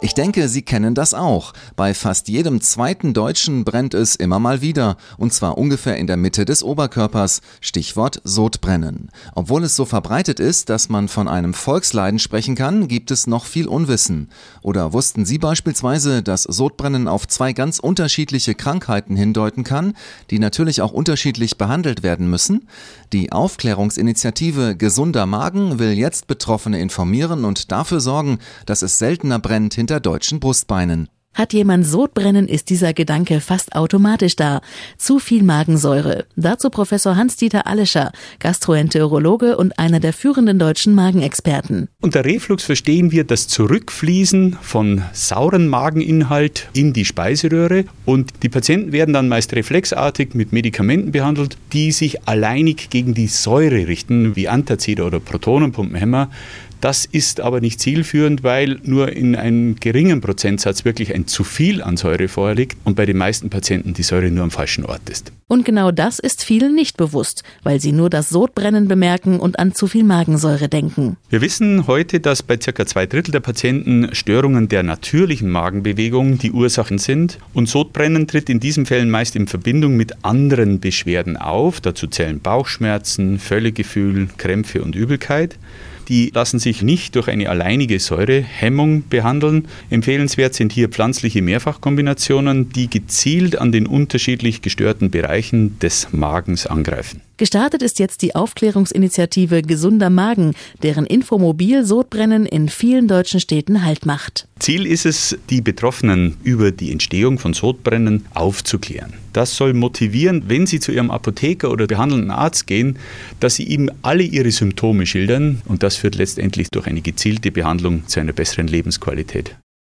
Ich denke, Sie kennen das auch. Bei fast jedem zweiten Deutschen brennt es immer mal wieder, und zwar ungefähr in der Mitte des Oberkörpers, Stichwort Sodbrennen. Obwohl es so verbreitet ist, dass man von einem Volksleiden sprechen kann, gibt es noch viel Unwissen. Oder wussten Sie beispielsweise, dass Sodbrennen auf zwei ganz unterschiedliche Krankheiten hindeuten kann, die natürlich auch unterschiedlich behandelt werden müssen? Die Aufklärungsinitiative Gesunder Magen will jetzt Betroffene informieren und dafür sorgen, dass es seltener brennt hinter deutschen Brustbeinen. Hat jemand Sodbrennen, ist dieser Gedanke fast automatisch da. Zu viel Magensäure. Dazu Professor Hans-Dieter Allescher, Gastroenterologe und einer der führenden deutschen Magenexperten. Unter Reflux verstehen wir das Zurückfließen von sauren Mageninhalt in die Speiseröhre und die Patienten werden dann meist reflexartig mit Medikamenten behandelt, die sich alleinig gegen die Säure richten, wie Antazid oder Protonenpumpenhemmer. Das ist aber nicht zielführend, weil nur in einem geringen Prozentsatz wirklich ein zu viel an Säure vorliegt und bei den meisten Patienten die Säure nur am falschen Ort ist. Und genau das ist vielen nicht bewusst, weil sie nur das Sodbrennen bemerken und an zu viel Magensäure denken. Wir wissen heute, dass bei ca. zwei Drittel der Patienten Störungen der natürlichen Magenbewegung die Ursachen sind. Und Sodbrennen tritt in diesen Fällen meist in Verbindung mit anderen Beschwerden auf. Dazu zählen Bauchschmerzen, Völlegefühl, Krämpfe und Übelkeit die lassen sich nicht durch eine alleinige Säurehemmung behandeln. Empfehlenswert sind hier pflanzliche Mehrfachkombinationen, die gezielt an den unterschiedlich gestörten Bereichen des Magens angreifen. Gestartet ist jetzt die Aufklärungsinitiative Gesunder Magen, deren Infomobil Sodbrennen in vielen deutschen Städten Halt macht. Ziel ist es, die Betroffenen über die Entstehung von Sodbrennen aufzuklären. Das soll motivieren, wenn sie zu ihrem Apotheker oder behandelnden Arzt gehen, dass sie ihm alle ihre Symptome schildern und das führt letztendlich durch eine gezielte Behandlung zu einer besseren Lebensqualität.